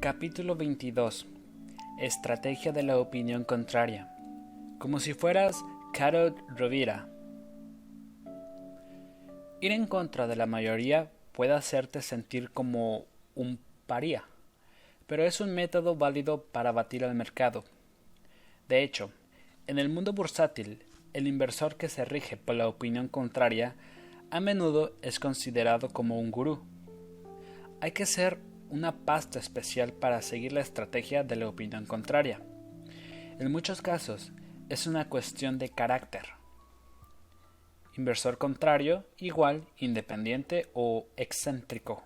Capítulo 22 Estrategia de la opinión contraria. Como si fueras Carol Rovira. Ir en contra de la mayoría puede hacerte sentir como un paría, pero es un método válido para batir al mercado. De hecho, en el mundo bursátil, el inversor que se rige por la opinión contraria a menudo es considerado como un gurú. Hay que ser una pasta especial para seguir la estrategia de la opinión contraria. En muchos casos es una cuestión de carácter. Inversor contrario igual independiente o excéntrico.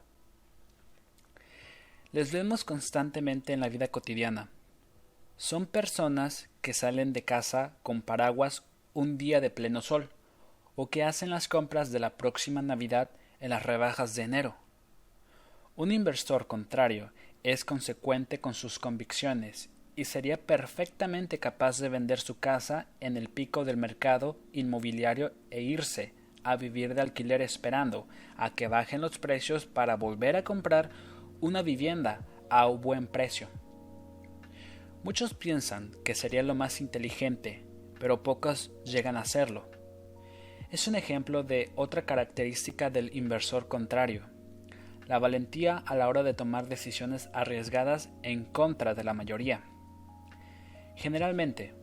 Les vemos constantemente en la vida cotidiana. Son personas que salen de casa con paraguas un día de pleno sol, o que hacen las compras de la próxima Navidad en las rebajas de enero. Un inversor contrario es consecuente con sus convicciones y sería perfectamente capaz de vender su casa en el pico del mercado inmobiliario e irse a vivir de alquiler esperando a que bajen los precios para volver a comprar una vivienda a un buen precio. Muchos piensan que sería lo más inteligente, pero pocos llegan a hacerlo. Es un ejemplo de otra característica del inversor contrario, la valentía a la hora de tomar decisiones arriesgadas en contra de la mayoría. Generalmente,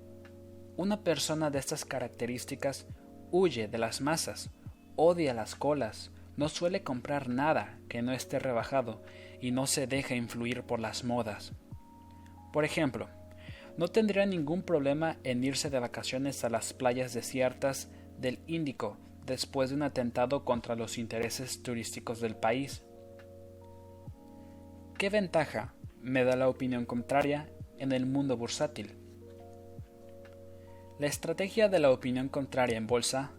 una persona de estas características huye de las masas, odia las colas, no suele comprar nada que no esté rebajado y no se deja influir por las modas. Por ejemplo, no tendría ningún problema en irse de vacaciones a las playas desiertas del Índico después de un atentado contra los intereses turísticos del país. ¿Qué ventaja me da la opinión contraria en el mundo bursátil? La estrategia de la opinión contraria en bolsa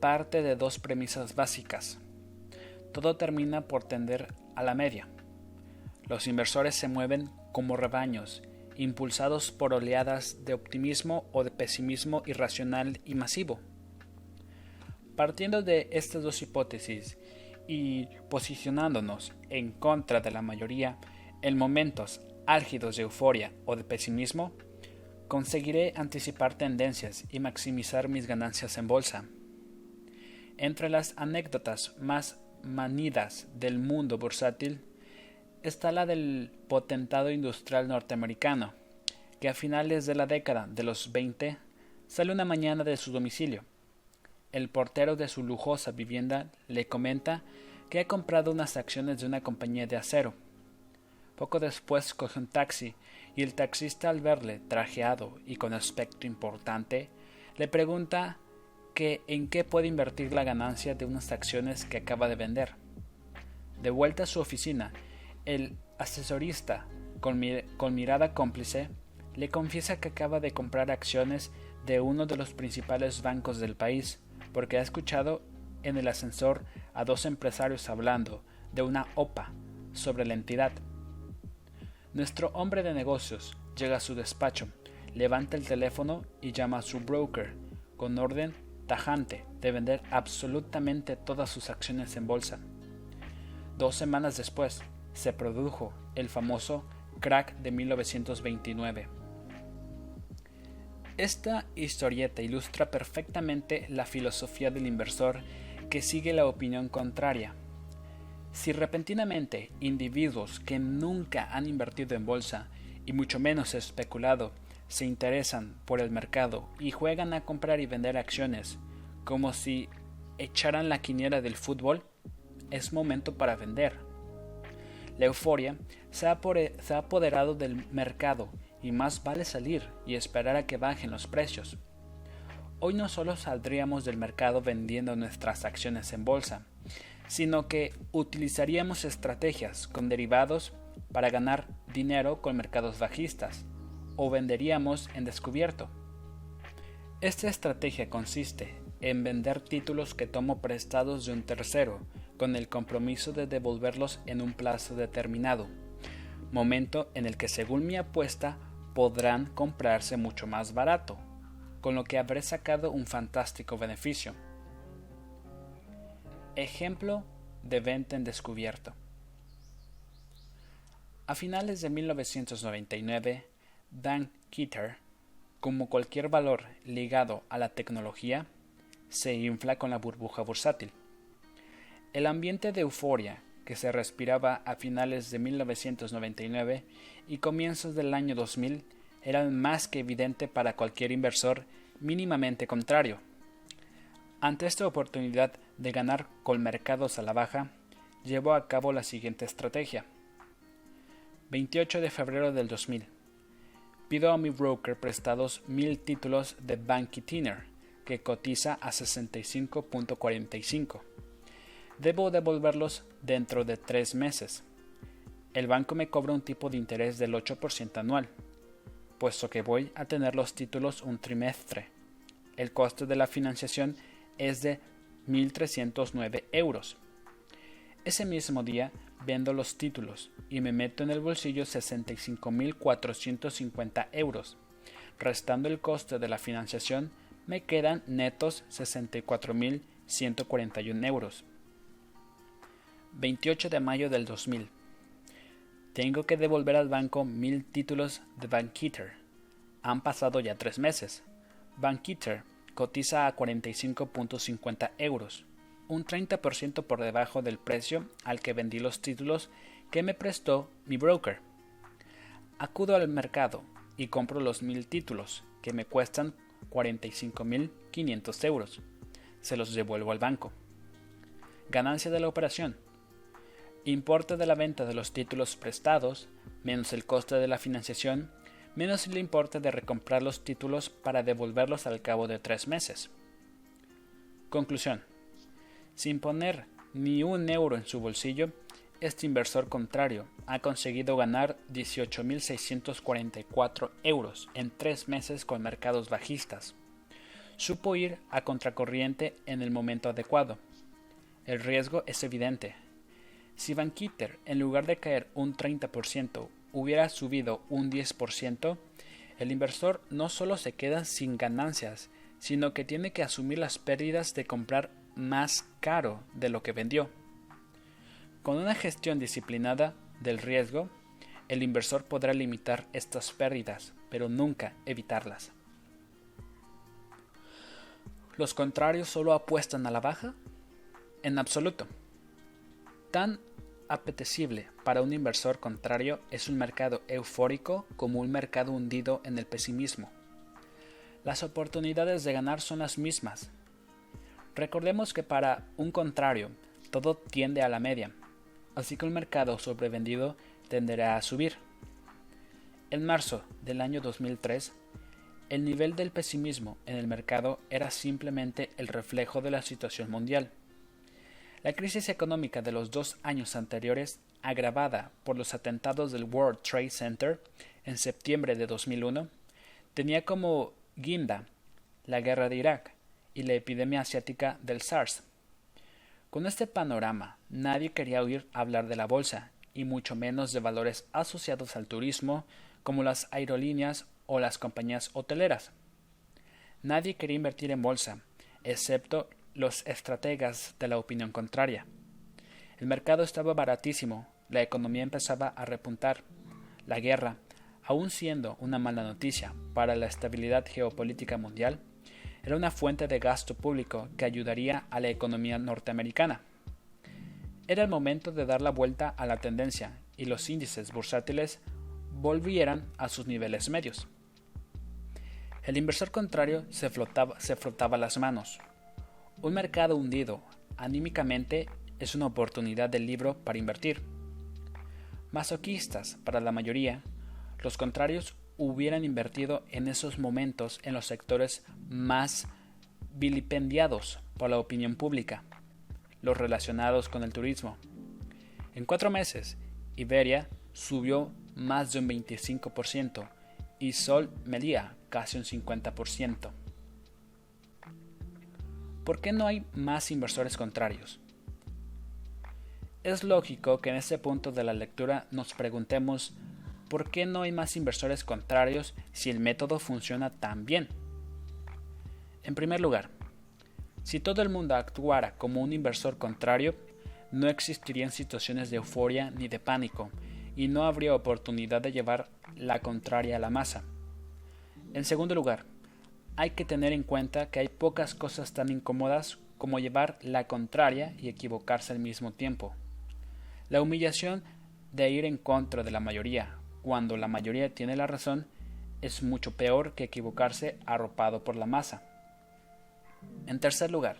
parte de dos premisas básicas. Todo termina por tender a la media. Los inversores se mueven como rebaños, impulsados por oleadas de optimismo o de pesimismo irracional y masivo. Partiendo de estas dos hipótesis y posicionándonos en contra de la mayoría en momentos álgidos de euforia o de pesimismo, conseguiré anticipar tendencias y maximizar mis ganancias en bolsa. Entre las anécdotas más manidas del mundo bursátil está la del potentado industrial norteamericano, que a finales de la década de los 20 sale una mañana de su domicilio el portero de su lujosa vivienda le comenta que ha comprado unas acciones de una compañía de acero. Poco después coge un taxi y el taxista al verle trajeado y con aspecto importante le pregunta en qué puede invertir la ganancia de unas acciones que acaba de vender. De vuelta a su oficina, el asesorista, con mirada cómplice, le confiesa que acaba de comprar acciones de uno de los principales bancos del país porque ha escuchado en el ascensor a dos empresarios hablando de una OPA sobre la entidad. Nuestro hombre de negocios llega a su despacho, levanta el teléfono y llama a su broker con orden tajante de vender absolutamente todas sus acciones en bolsa. Dos semanas después se produjo el famoso crack de 1929 esta historieta ilustra perfectamente la filosofía del inversor que sigue la opinión contraria. Si repentinamente individuos que nunca han invertido en bolsa y mucho menos especulado se interesan por el mercado y juegan a comprar y vender acciones como si echaran la quiniera del fútbol, es momento para vender. La euforia se ha apoderado del mercado y más vale salir y esperar a que bajen los precios. Hoy no solo saldríamos del mercado vendiendo nuestras acciones en bolsa, sino que utilizaríamos estrategias con derivados para ganar dinero con mercados bajistas, o venderíamos en descubierto. Esta estrategia consiste en vender títulos que tomo prestados de un tercero, con el compromiso de devolverlos en un plazo determinado, momento en el que según mi apuesta podrán comprarse mucho más barato, con lo que habré sacado un fantástico beneficio. Ejemplo de venta en descubierto. A finales de 1999, Dan Kitter, como cualquier valor ligado a la tecnología, se infla con la burbuja bursátil. El ambiente de euforia que se respiraba a finales de 1999 y comienzos del año 2000 era más que evidente para cualquier inversor mínimamente contrario. Ante esta oportunidad de ganar con mercados a la baja, llevó a cabo la siguiente estrategia. 28 de febrero del 2000. Pido a mi broker prestados mil títulos de Banky Tiner, que cotiza a 65.45. Debo devolverlos dentro de tres meses. El banco me cobra un tipo de interés del 8% anual, puesto que voy a tener los títulos un trimestre. El coste de la financiación es de 1.309 euros. Ese mismo día vendo los títulos y me meto en el bolsillo 65.450 euros. Restando el coste de la financiación, me quedan netos 64.141 euros. 28 de mayo del 2000. Tengo que devolver al banco mil títulos de Bankitter. Han pasado ya tres meses. Bankitter cotiza a 45.50 euros, un 30% por debajo del precio al que vendí los títulos que me prestó mi broker. Acudo al mercado y compro los mil títulos, que me cuestan 45.500 euros. Se los devuelvo al banco. Ganancia de la operación. Importe de la venta de los títulos prestados, menos el coste de la financiación, menos el importe de recomprar los títulos para devolverlos al cabo de tres meses. Conclusión. Sin poner ni un euro en su bolsillo, este inversor contrario ha conseguido ganar 18.644 euros en tres meses con mercados bajistas. Supo ir a contracorriente en el momento adecuado. El riesgo es evidente. Si Van en lugar de caer un 30%, hubiera subido un 10%, el inversor no solo se queda sin ganancias, sino que tiene que asumir las pérdidas de comprar más caro de lo que vendió. Con una gestión disciplinada del riesgo, el inversor podrá limitar estas pérdidas, pero nunca evitarlas. ¿Los contrarios solo apuestan a la baja? En absoluto. Tan apetecible para un inversor contrario es un mercado eufórico como un mercado hundido en el pesimismo. Las oportunidades de ganar son las mismas. Recordemos que para un contrario todo tiende a la media, así que el mercado sobrevendido tenderá a subir. En marzo del año 2003, el nivel del pesimismo en el mercado era simplemente el reflejo de la situación mundial. La crisis económica de los dos años anteriores, agravada por los atentados del World Trade Center en septiembre de 2001, tenía como guinda la guerra de Irak y la epidemia asiática del SARS con este panorama, nadie quería oír hablar de la bolsa, y mucho menos de valores asociados al turismo, como las aerolíneas o las compañías hoteleras. Nadie quería invertir en bolsa, excepto los estrategas de la opinión contraria. El mercado estaba baratísimo, la economía empezaba a repuntar. La guerra, aun siendo una mala noticia para la estabilidad geopolítica mundial, era una fuente de gasto público que ayudaría a la economía norteamericana. Era el momento de dar la vuelta a la tendencia y los índices bursátiles volvieran a sus niveles medios. El inversor contrario se, se frotaba las manos. Un mercado hundido anímicamente es una oportunidad del libro para invertir. Masoquistas para la mayoría, los contrarios hubieran invertido en esos momentos en los sectores más vilipendiados por la opinión pública, los relacionados con el turismo. En cuatro meses, Iberia subió más de un 25% y Sol Melía casi un 50%. ¿Por qué no hay más inversores contrarios? Es lógico que en este punto de la lectura nos preguntemos ¿por qué no hay más inversores contrarios si el método funciona tan bien? En primer lugar, si todo el mundo actuara como un inversor contrario, no existirían situaciones de euforia ni de pánico, y no habría oportunidad de llevar la contraria a la masa. En segundo lugar, hay que tener en cuenta que hay pocas cosas tan incómodas como llevar la contraria y equivocarse al mismo tiempo. La humillación de ir en contra de la mayoría, cuando la mayoría tiene la razón, es mucho peor que equivocarse arropado por la masa. En tercer lugar,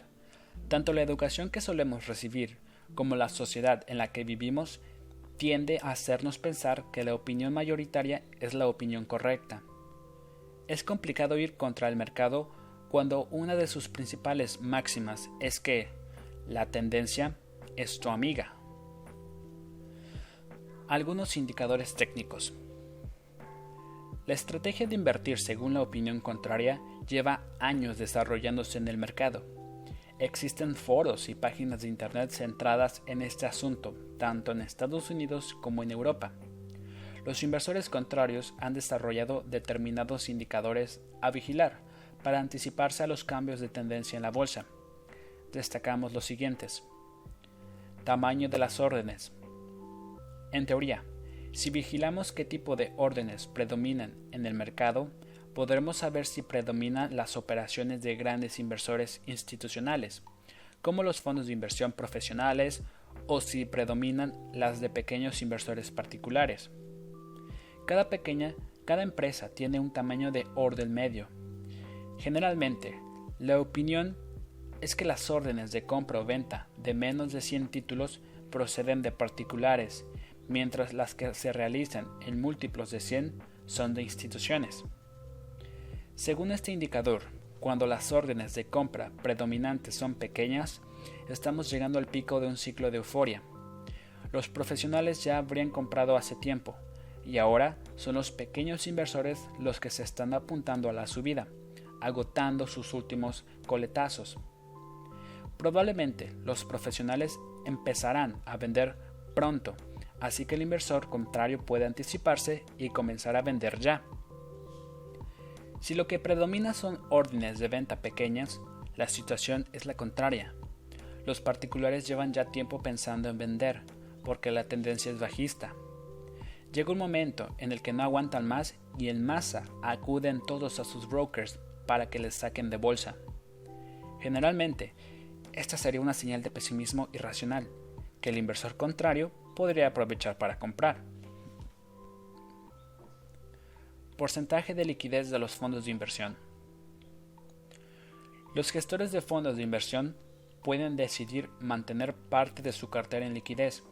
tanto la educación que solemos recibir como la sociedad en la que vivimos tiende a hacernos pensar que la opinión mayoritaria es la opinión correcta. Es complicado ir contra el mercado cuando una de sus principales máximas es que la tendencia es tu amiga. Algunos indicadores técnicos. La estrategia de invertir según la opinión contraria lleva años desarrollándose en el mercado. Existen foros y páginas de Internet centradas en este asunto, tanto en Estados Unidos como en Europa. Los inversores contrarios han desarrollado determinados indicadores a vigilar para anticiparse a los cambios de tendencia en la bolsa. Destacamos los siguientes. Tamaño de las órdenes. En teoría, si vigilamos qué tipo de órdenes predominan en el mercado, podremos saber si predominan las operaciones de grandes inversores institucionales, como los fondos de inversión profesionales, o si predominan las de pequeños inversores particulares. Cada pequeña, cada empresa tiene un tamaño de orden medio. Generalmente, la opinión es que las órdenes de compra o venta de menos de 100 títulos proceden de particulares, mientras las que se realizan en múltiplos de 100 son de instituciones. Según este indicador, cuando las órdenes de compra predominantes son pequeñas, estamos llegando al pico de un ciclo de euforia. Los profesionales ya habrían comprado hace tiempo, y ahora son los pequeños inversores los que se están apuntando a la subida, agotando sus últimos coletazos. Probablemente los profesionales empezarán a vender pronto, así que el inversor contrario puede anticiparse y comenzar a vender ya. Si lo que predomina son órdenes de venta pequeñas, la situación es la contraria. Los particulares llevan ya tiempo pensando en vender, porque la tendencia es bajista. Llega un momento en el que no aguantan más y en masa acuden todos a sus brokers para que les saquen de bolsa. Generalmente, esta sería una señal de pesimismo irracional, que el inversor contrario podría aprovechar para comprar. Porcentaje de liquidez de los fondos de inversión. Los gestores de fondos de inversión pueden decidir mantener parte de su cartera en liquidez.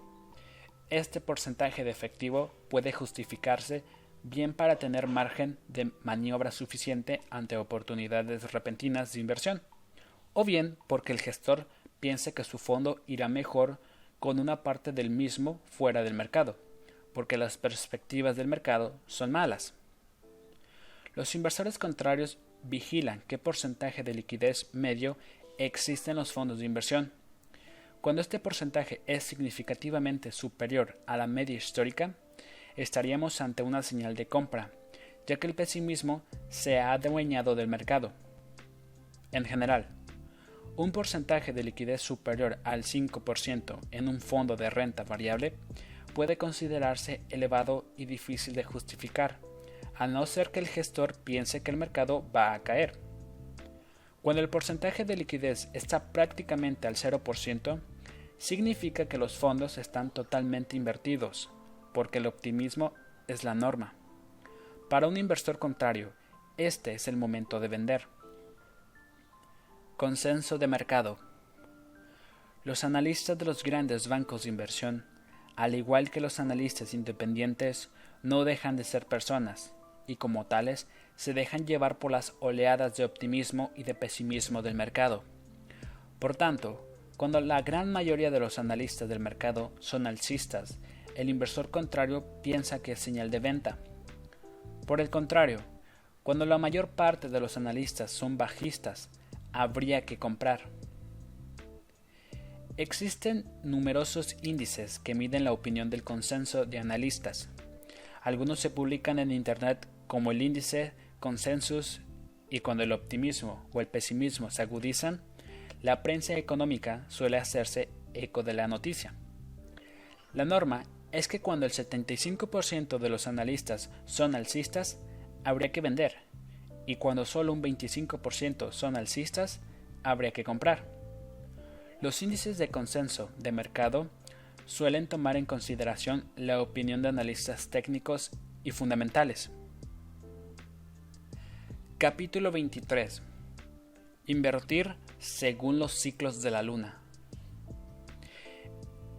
Este porcentaje de efectivo puede justificarse bien para tener margen de maniobra suficiente ante oportunidades repentinas de inversión, o bien porque el gestor piense que su fondo irá mejor con una parte del mismo fuera del mercado, porque las perspectivas del mercado son malas. Los inversores contrarios vigilan qué porcentaje de liquidez medio existe en los fondos de inversión. Cuando este porcentaje es significativamente superior a la media histórica, estaríamos ante una señal de compra, ya que el pesimismo se ha adueñado del mercado. En general, un porcentaje de liquidez superior al 5% en un fondo de renta variable puede considerarse elevado y difícil de justificar, a no ser que el gestor piense que el mercado va a caer. Cuando el porcentaje de liquidez está prácticamente al 0%, significa que los fondos están totalmente invertidos, porque el optimismo es la norma. Para un inversor contrario, este es el momento de vender. Consenso de mercado. Los analistas de los grandes bancos de inversión, al igual que los analistas independientes, no dejan de ser personas, y como tales se dejan llevar por las oleadas de optimismo y de pesimismo del mercado. Por tanto, cuando la gran mayoría de los analistas del mercado son alcistas, el inversor contrario piensa que es señal de venta. Por el contrario, cuando la mayor parte de los analistas son bajistas, habría que comprar. Existen numerosos índices que miden la opinión del consenso de analistas. Algunos se publican en Internet como el índice consensus y cuando el optimismo o el pesimismo se agudizan, la prensa económica suele hacerse eco de la noticia. La norma es que cuando el 75% de los analistas son alcistas, habría que vender, y cuando solo un 25% son alcistas, habría que comprar. Los índices de consenso de mercado suelen tomar en consideración la opinión de analistas técnicos y fundamentales. Capítulo 23. Invertir según los ciclos de la luna.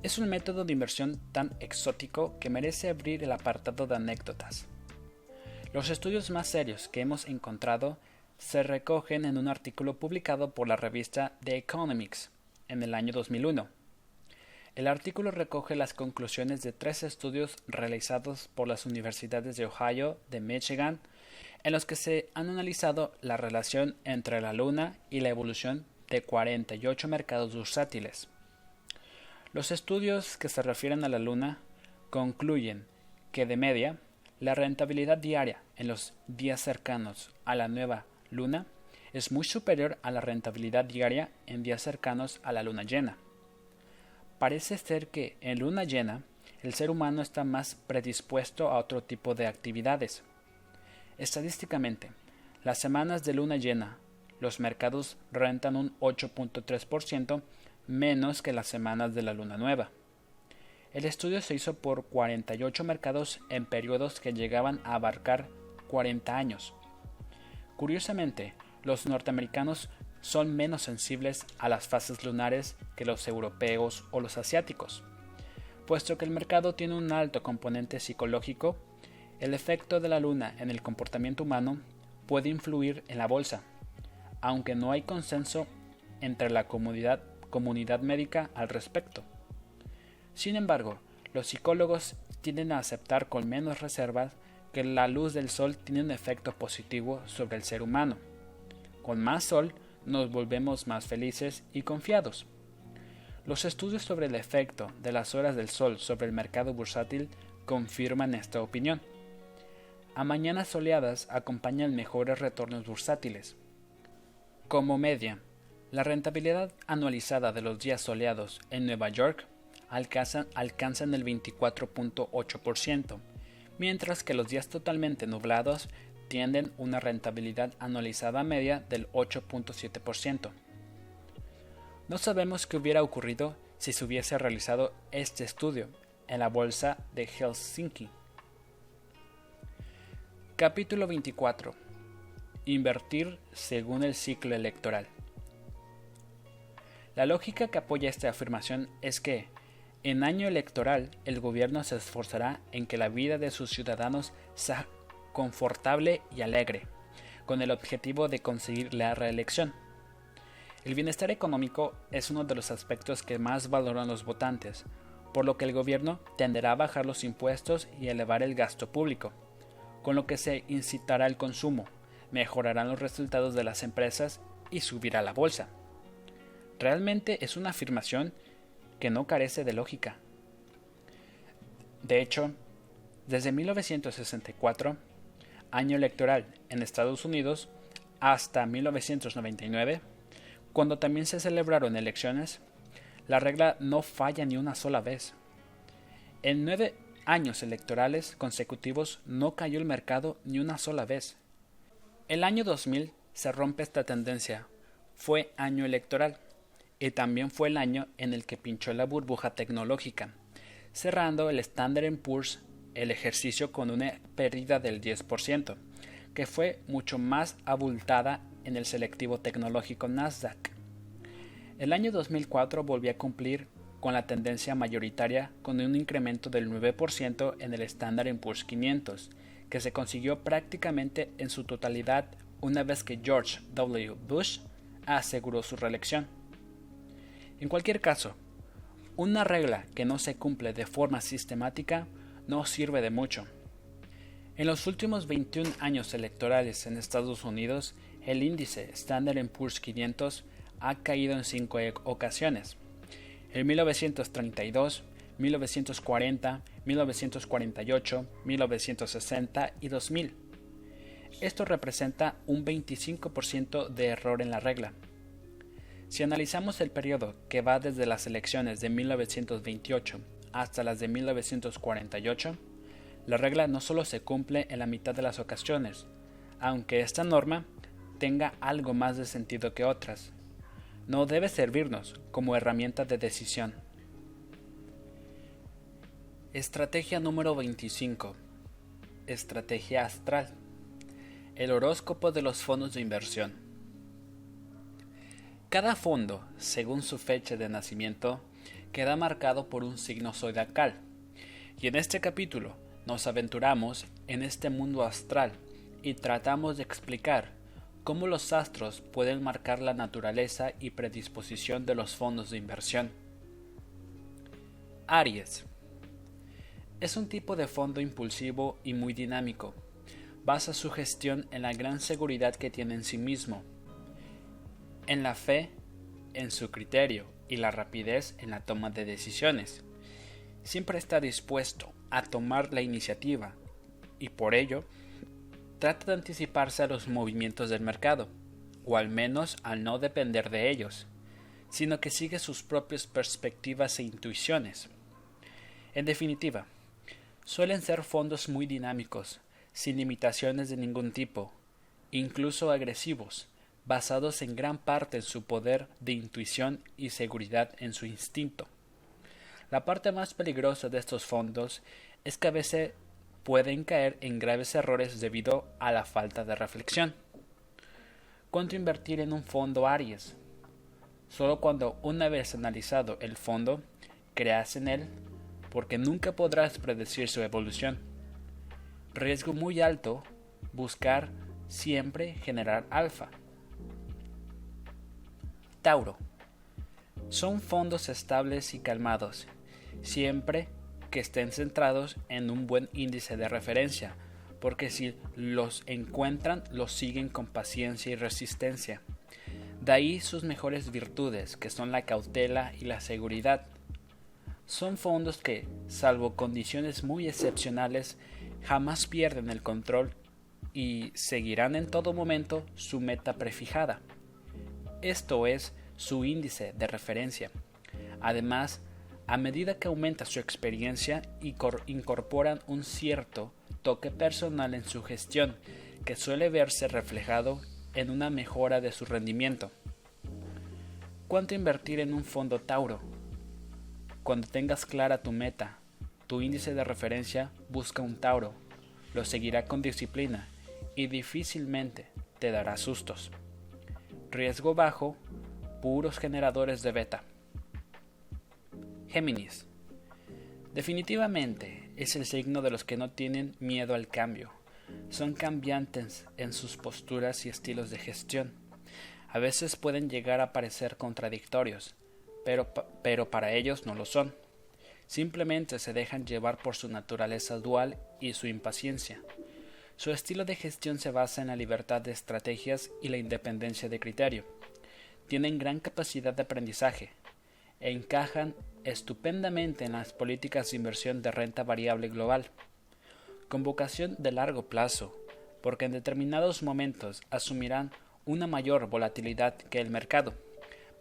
Es un método de inversión tan exótico que merece abrir el apartado de anécdotas. Los estudios más serios que hemos encontrado se recogen en un artículo publicado por la revista The Economics en el año 2001. El artículo recoge las conclusiones de tres estudios realizados por las universidades de Ohio, de Michigan, en los que se han analizado la relación entre la Luna y la evolución de 48 mercados bursátiles. Los estudios que se refieren a la Luna concluyen que de media, la rentabilidad diaria en los días cercanos a la nueva Luna es muy superior a la rentabilidad diaria en días cercanos a la Luna llena. Parece ser que en Luna llena el ser humano está más predispuesto a otro tipo de actividades. Estadísticamente, las semanas de luna llena, los mercados rentan un 8.3% menos que las semanas de la luna nueva. El estudio se hizo por 48 mercados en periodos que llegaban a abarcar 40 años. Curiosamente, los norteamericanos son menos sensibles a las fases lunares que los europeos o los asiáticos. Puesto que el mercado tiene un alto componente psicológico, el efecto de la luna en el comportamiento humano puede influir en la bolsa, aunque no hay consenso entre la comunidad, médica al respecto. Sin embargo, los psicólogos tienden a aceptar con menos reservas que la luz del sol tiene un efecto positivo sobre el ser humano. Con más sol nos volvemos más felices y confiados. Los estudios sobre el efecto de las horas del sol sobre el mercado bursátil confirman esta opinión. A mañanas soleadas acompañan mejores retornos bursátiles. Como media, la rentabilidad anualizada de los días soleados en Nueva York alcanzan, el 24.8%, mientras que los días totalmente nublados tienden una rentabilidad anualizada media del 8.7%. No sabemos qué hubiera ocurrido si se hubiese realizado este estudio en la bolsa de Helsinki. Capítulo 24. Invertir según el ciclo electoral. La lógica que apoya esta afirmación es que, en año electoral, el gobierno se esforzará en que la vida de sus ciudadanos sea confortable y alegre, con el objetivo de conseguir la reelección. El bienestar económico es uno de los aspectos que más valoran los votantes, por lo que el gobierno tenderá a bajar los impuestos y elevar el gasto público, con lo que se incitará el consumo, mejorarán los resultados de las empresas y subirá la bolsa. Realmente es una afirmación que no carece de lógica. De hecho, desde 1964, año electoral en Estados Unidos hasta 1999, cuando también se celebraron elecciones, la regla no falla ni una sola vez. En nueve años electorales consecutivos no cayó el mercado ni una sola vez. El año 2000 se rompe esta tendencia. Fue año electoral y también fue el año en el que pinchó la burbuja tecnológica, cerrando el Standard Poor's el ejercicio con una pérdida del 10%, que fue mucho más abultada en el selectivo tecnológico Nasdaq. El año 2004 volvió a cumplir con la tendencia mayoritaria con un incremento del 9% en el Standard Poor's 500, que se consiguió prácticamente en su totalidad una vez que George W. Bush aseguró su reelección. En cualquier caso, una regla que no se cumple de forma sistemática no sirve de mucho. En los últimos 21 años electorales en Estados Unidos, el índice Standard Poor's 500 ha caído en cinco ocasiones. En 1932, 1940, 1948, 1960 y 2000. Esto representa un 25% de error en la regla. Si analizamos el periodo que va desde las elecciones de 1928 hasta las de 1948, la regla no solo se cumple en la mitad de las ocasiones, aunque esta norma tenga algo más de sentido que otras. No debe servirnos como herramienta de decisión. Estrategia número 25. Estrategia astral. El horóscopo de los fondos de inversión. Cada fondo, según su fecha de nacimiento, queda marcado por un signo zodiacal. Y en este capítulo nos aventuramos en este mundo astral y tratamos de explicar cómo los astros pueden marcar la naturaleza y predisposición de los fondos de inversión. Aries. Es un tipo de fondo impulsivo y muy dinámico. Basa su gestión en la gran seguridad que tiene en sí mismo, en la fe, en su criterio y la rapidez en la toma de decisiones. Siempre está dispuesto a tomar la iniciativa y por ello trata de anticiparse a los movimientos del mercado, o al menos al no depender de ellos, sino que sigue sus propias perspectivas e intuiciones. En definitiva, suelen ser fondos muy dinámicos, sin limitaciones de ningún tipo, incluso agresivos, basados en gran parte en su poder de intuición y seguridad en su instinto. La parte más peligrosa de estos fondos es que a veces pueden caer en graves errores debido a la falta de reflexión. ¿Cuánto invertir en un fondo Aries? Solo cuando una vez analizado el fondo, creas en él, porque nunca podrás predecir su evolución. Riesgo muy alto, buscar siempre generar alfa. Tauro. Son fondos estables y calmados, siempre que estén centrados en un buen índice de referencia, porque si los encuentran los siguen con paciencia y resistencia. De ahí sus mejores virtudes, que son la cautela y la seguridad. Son fondos que, salvo condiciones muy excepcionales, jamás pierden el control y seguirán en todo momento su meta prefijada. Esto es su índice de referencia. Además, a medida que aumenta su experiencia, incorporan un cierto toque personal en su gestión, que suele verse reflejado en una mejora de su rendimiento. ¿Cuánto invertir en un fondo Tauro? Cuando tengas clara tu meta, tu índice de referencia, busca un Tauro. Lo seguirá con disciplina y difícilmente te dará sustos. Riesgo bajo, puros generadores de beta. Géminis. Definitivamente es el signo de los que no tienen miedo al cambio. Son cambiantes en sus posturas y estilos de gestión. A veces pueden llegar a parecer contradictorios, pero, para ellos no lo son. Simplemente se dejan llevar por su naturaleza dual y su impaciencia. Su estilo de gestión se basa en la libertad de estrategias y la independencia de criterio. Tienen gran capacidad de aprendizaje, encajan estupendamente en las políticas de inversión de renta variable global, con vocación de largo plazo, porque en determinados momentos asumirán una mayor volatilidad que el mercado,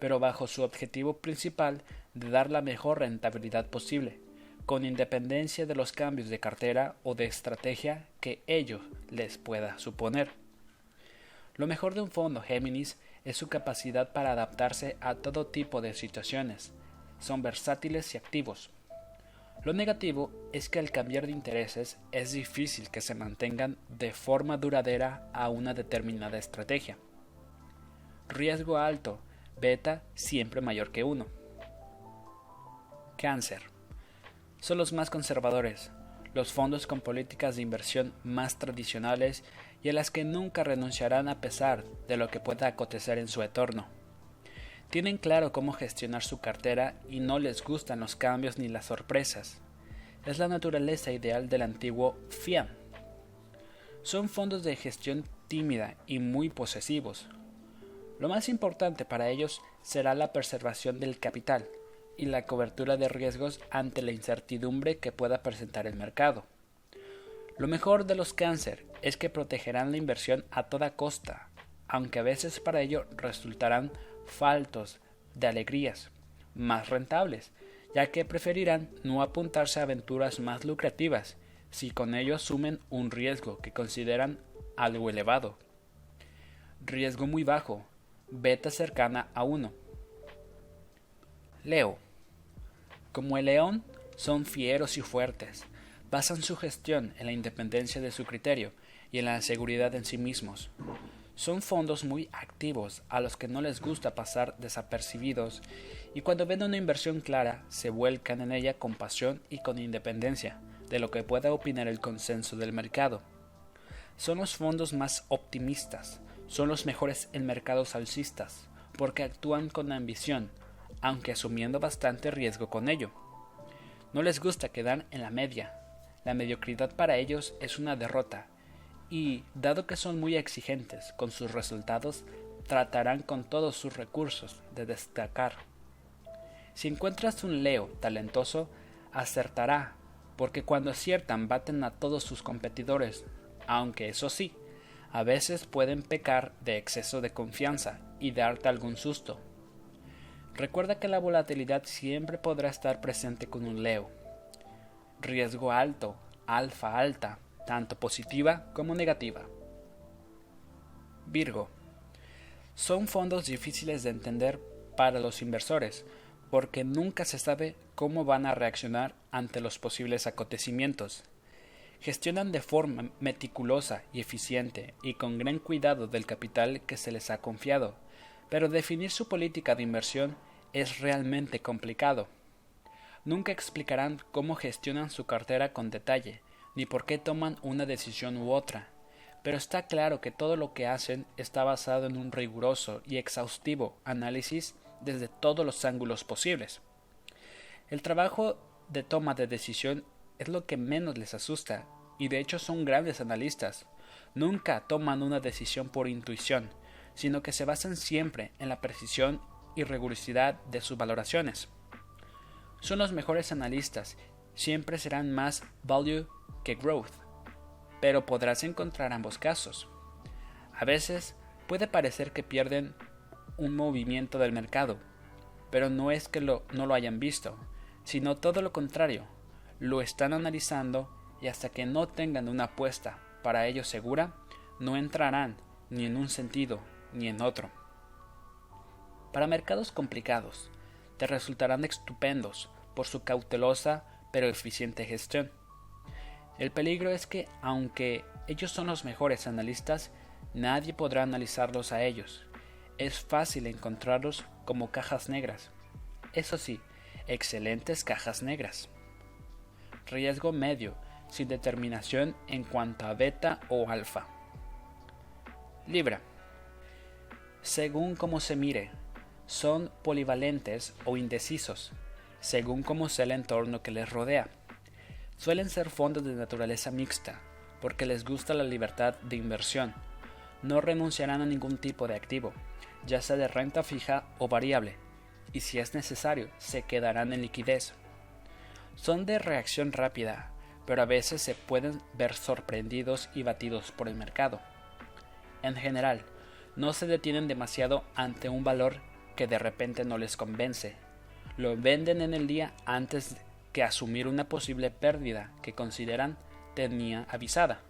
pero bajo su objetivo principal de dar la mejor rentabilidad posible, con independencia de los cambios de cartera o de estrategia que ello les pueda suponer. Lo mejor de un fondo Géminis es su capacidad para adaptarse a todo tipo de situaciones. Son versátiles y activos. Lo negativo es que al cambiar de intereses es difícil que se mantengan de forma duradera a una determinada estrategia. Riesgo alto, beta siempre mayor que 1. Cáncer. Son los más conservadores, los fondos con políticas de inversión más tradicionales y a las que nunca renunciarán a pesar de lo que pueda acontecer en su entorno. Tienen claro cómo gestionar su cartera y no les gustan los cambios ni las sorpresas. Es la naturaleza ideal del antiguo FIAM. Son fondos de gestión tímida y muy posesivos. Lo más importante para ellos será la preservación del capital y la cobertura de riesgos ante la incertidumbre que pueda presentar el mercado. Lo mejor de los cáncer es que protegerán la inversión a toda costa, aunque a veces para ello resultarán faltos de alegrías, más rentables, ya que preferirán no apuntarse a aventuras más lucrativas si con ello asumen un riesgo que consideran algo elevado. Riesgo muy bajo, beta cercana a 1. Leo. Como el león, son fieros y fuertes, basan su gestión en la independencia de su criterio y en la seguridad en sí mismos. Son fondos muy activos a los que no les gusta pasar desapercibidos y cuando ven una inversión clara se vuelcan en ella con pasión y con independencia de lo que pueda opinar el consenso del mercado. Son los fondos más optimistas, son los mejores en mercados alcistas, porque actúan con ambición, aunque asumiendo bastante riesgo con ello. No les gusta quedar en la media. La mediocridad para ellos es una derrota y, dado que son muy exigentes con sus resultados, tratarán con todos sus recursos de destacar. Si encuentras un Leo talentoso, acertará, porque cuando aciertan baten a todos sus competidores, aunque eso sí, a veces pueden pecar de exceso de confianza y darte algún susto. Recuerda que la volatilidad siempre podrá estar presente con un Leo. Riesgo alto, alfa alta, tanto positiva como negativa. Virgo. Son fondos difíciles de entender para los inversores, porque nunca se sabe cómo van a reaccionar ante los posibles acontecimientos. Gestionan de forma meticulosa y eficiente y con gran cuidado del capital que se les ha confiado, pero definir su política de inversión es realmente complicado. Nunca explicarán cómo gestionan su cartera con detalle, ni por qué toman una decisión u otra, pero está claro que todo lo que hacen está basado en un riguroso y exhaustivo análisis desde todos los ángulos posibles. El trabajo de toma de decisión es lo que menos les asusta, y de hecho son grandes analistas. Nunca toman una decisión por intuición, sino que se basan siempre en la precisión y rigurosidad de sus valoraciones. Son los mejores analistas, siempre serán más value que growth, pero podrás encontrar ambos casos. A veces puede parecer que pierden un movimiento del mercado, pero no es que no lo hayan visto, sino todo lo contrario, lo están analizando y hasta que no tengan una apuesta para ello segura, no entrarán ni en un sentido ni en otro. Para mercados complicados, te resultarán estupendos por su cautelosa pero eficiente gestión. El peligro es que, aunque ellos son los mejores analistas, nadie podrá analizarlos a ellos. Es fácil encontrarlos como cajas negras. Eso sí, excelentes cajas negras. Riesgo medio, sin determinación en cuanto a beta o alfa. Libra. Según cómo se mire, son polivalentes o indecisos, según cómo sea el entorno que les rodea. Suelen ser fondos de naturaleza mixta, porque les gusta la libertad de inversión. No renunciarán a ningún tipo de activo, ya sea de renta fija o variable, y si es necesario, se quedarán en liquidez. Son de reacción rápida, pero a veces se pueden ver sorprendidos y batidos por el mercado. En general, no se detienen demasiado ante un valor que de repente no les convence. Lo venden en el día antes que asumir una posible pérdida que consideran tenía avisada.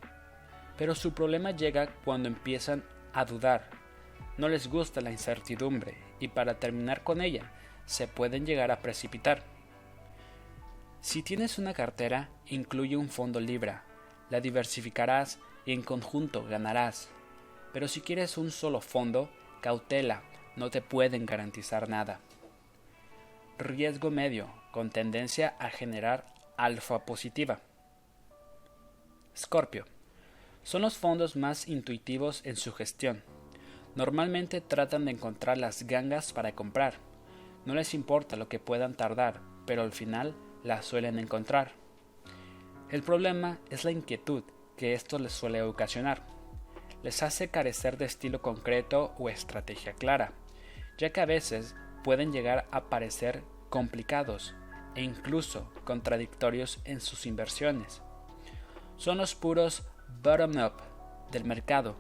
Pero su problema llega cuando empiezan a dudar. No les gusta la incertidumbre y para terminar con ella se pueden llegar a precipitar. Si tienes una cartera, incluye un fondo Libra. La diversificarás y en conjunto ganarás. Pero si quieres un solo fondo, cautela, no te pueden garantizar nada. Riesgo medio, con tendencia a generar alfa positiva. Scorpio. Son los fondos más intuitivos en su gestión. Normalmente tratan de encontrar las gangas para comprar. No les importa lo que puedan tardar, pero al final las suelen encontrar. El problema es la inquietud que esto les suele ocasionar. Les hace carecer de estilo concreto o estrategia clara, ya que a veces pueden llegar a parecer complicados e incluso contradictorios en sus inversiones. Son los puros bottom-up del mercado.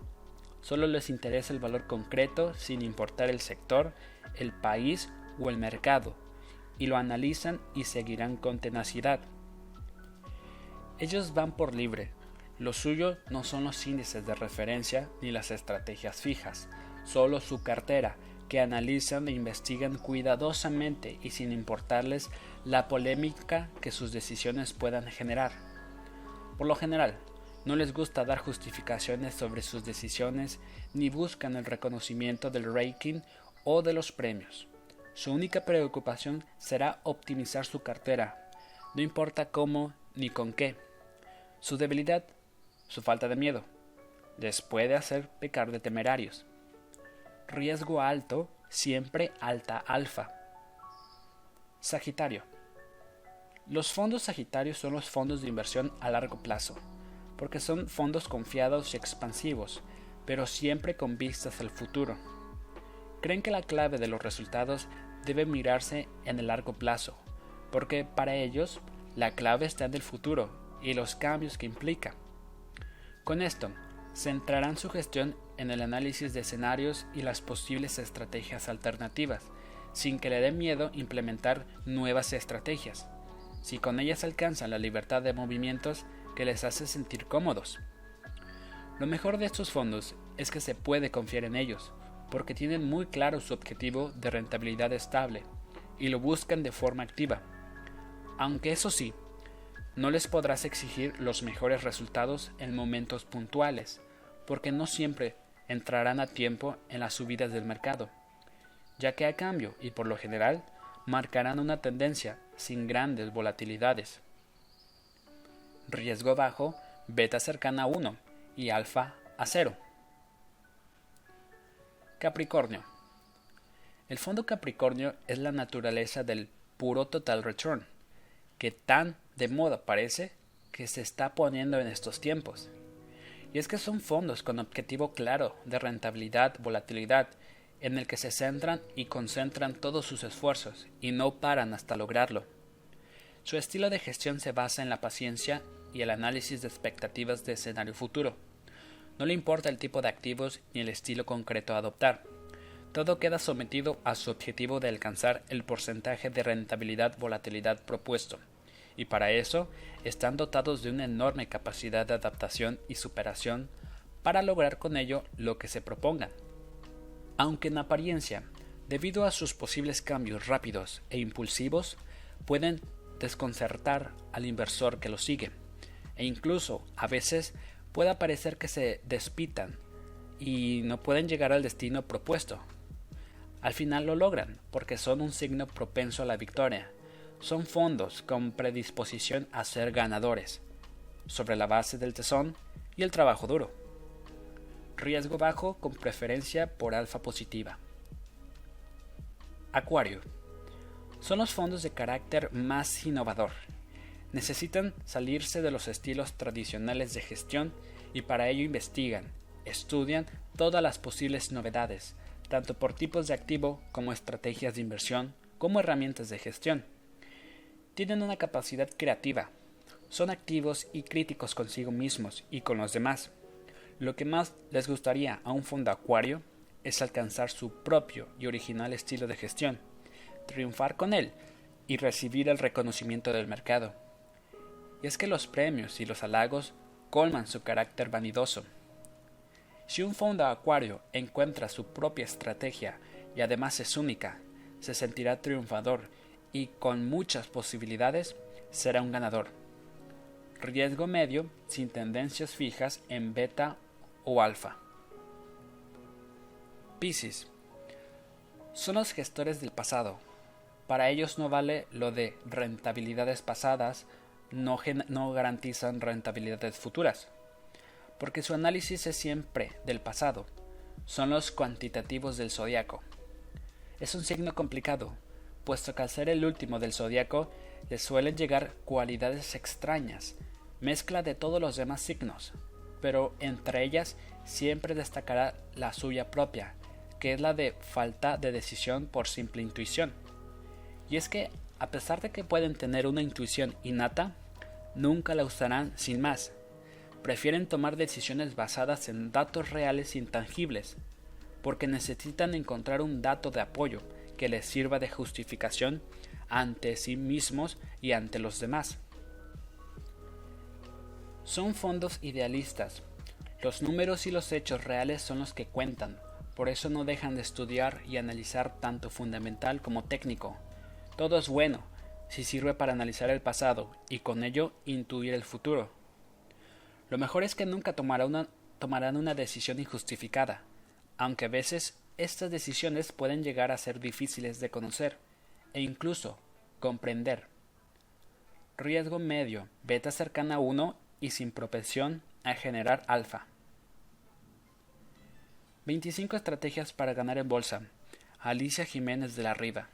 Solo les interesa el valor concreto sin importar el sector, el país o el mercado. Y lo analizan y seguirán con tenacidad. Ellos van por libre. Lo suyo no son los índices de referencia ni las estrategias fijas, solo su cartera, que analizan e investigan cuidadosamente y sin importarles la polémica que sus decisiones puedan generar. Por lo general, no les gusta dar justificaciones sobre sus decisiones ni buscan el reconocimiento del ranking o de los premios. Su única preocupación será optimizar su cartera, no importa cómo ni con qué. Su debilidad, su falta de miedo, les puede hacer pecar de temerarios. Riesgo alto, siempre alta alfa. Sagitario. Los fondos Sagitarios son los fondos de inversión a largo plazo porque son fondos confiados y expansivos, pero siempre con vistas al futuro. Creen que la clave de los resultados debe mirarse en el largo plazo, porque para ellos la clave está en el futuro y los cambios que implica. Con esto, centrarán su gestión en el análisis de escenarios y las posibles estrategias alternativas, sin que le dé miedo implementar nuevas estrategias. Si con ellas alcanzan la libertad de movimientos, que les hace sentir cómodos. Lo mejor de estos fondos es que se puede confiar en ellos, porque tienen muy claro su objetivo de rentabilidad estable y lo buscan de forma activa. Aunque eso sí, no les podrás exigir los mejores resultados en momentos puntuales, porque no siempre entrarán a tiempo en las subidas del mercado, ya que a cambio y por lo general marcarán una tendencia sin grandes volatilidades riesgo bajo, beta cercana a 1 y alfa a 0. Capricornio. El fondo Capricornio es la naturaleza del puro total return, que tan de moda parece que se está poniendo en estos tiempos. Y es que son fondos con objetivo claro de rentabilidad, volatilidad, en el que se centran y concentran todos sus esfuerzos y no paran hasta lograrlo. Su estilo de gestión se basa en la paciencia y el análisis de expectativas de escenario futuro. No le importa el tipo de activos ni el estilo concreto a adoptar. Todo queda sometido a su objetivo de alcanzar el porcentaje de rentabilidad-volatilidad propuesto, y para eso están dotados de una enorme capacidad de adaptación y superación para lograr con ello lo que se propongan. Aunque en apariencia, debido a sus posibles cambios rápidos e impulsivos, pueden desconcertar al inversor que lo sigue e incluso a veces puede parecer que se despitan y no pueden llegar al destino propuesto. Al final lo logran porque son un signo propenso a la victoria. Son fondos con predisposición a ser ganadores, sobre la base del tesón y el trabajo duro. Riesgo bajo con preferencia por alfa positiva. Acuario. Son los fondos de carácter más innovador necesitan salirse de los estilos tradicionales de gestión y para ello investigan, estudian todas las posibles novedades, tanto por tipos de activo como estrategias de inversión, como herramientas de gestión. Tienen una capacidad creativa, son activos y críticos consigo mismos y con los demás. Lo que más les gustaría a un fondo acuario es alcanzar su propio y original estilo de gestión, triunfar con él y recibir el reconocimiento del mercado y es que los premios y los halagos colman su carácter vanidoso. Si un fondo acuario encuentra su propia estrategia y además es única, se sentirá triunfador y con muchas posibilidades será un ganador. Riesgo medio sin tendencias fijas en beta o alfa. Piscis. Son los gestores del pasado. Para ellos no vale lo de rentabilidades pasadas no, garantizan rentabilidades futuras, porque su análisis es siempre del pasado, son los cuantitativos del zodiaco. Es un signo complicado, puesto que al ser el último del zodiaco le suelen llegar cualidades extrañas, mezcla de todos los demás signos, pero entre ellas siempre destacará la suya propia, que es la de falta de decisión por simple intuición. Y es que, a pesar de que pueden tener una intuición innata, nunca la usarán sin más. Prefieren tomar decisiones basadas en datos reales intangibles, porque necesitan encontrar un dato de apoyo que les sirva de justificación ante sí mismos y ante los demás. Son fondos idealistas. Los números y los hechos reales son los que cuentan, por eso no dejan de estudiar y analizar tanto fundamental como técnico. Todo es bueno, si sirve para analizar el pasado y con ello intuir el futuro. Lo mejor es que nunca tomarán una decisión injustificada, aunque a veces estas decisiones pueden llegar a ser difíciles de conocer e incluso comprender. Riesgo medio, beta cercana a 1 y sin propensión a generar alfa. 25 estrategias para ganar en bolsa. Alicia Jiménez de la Riva.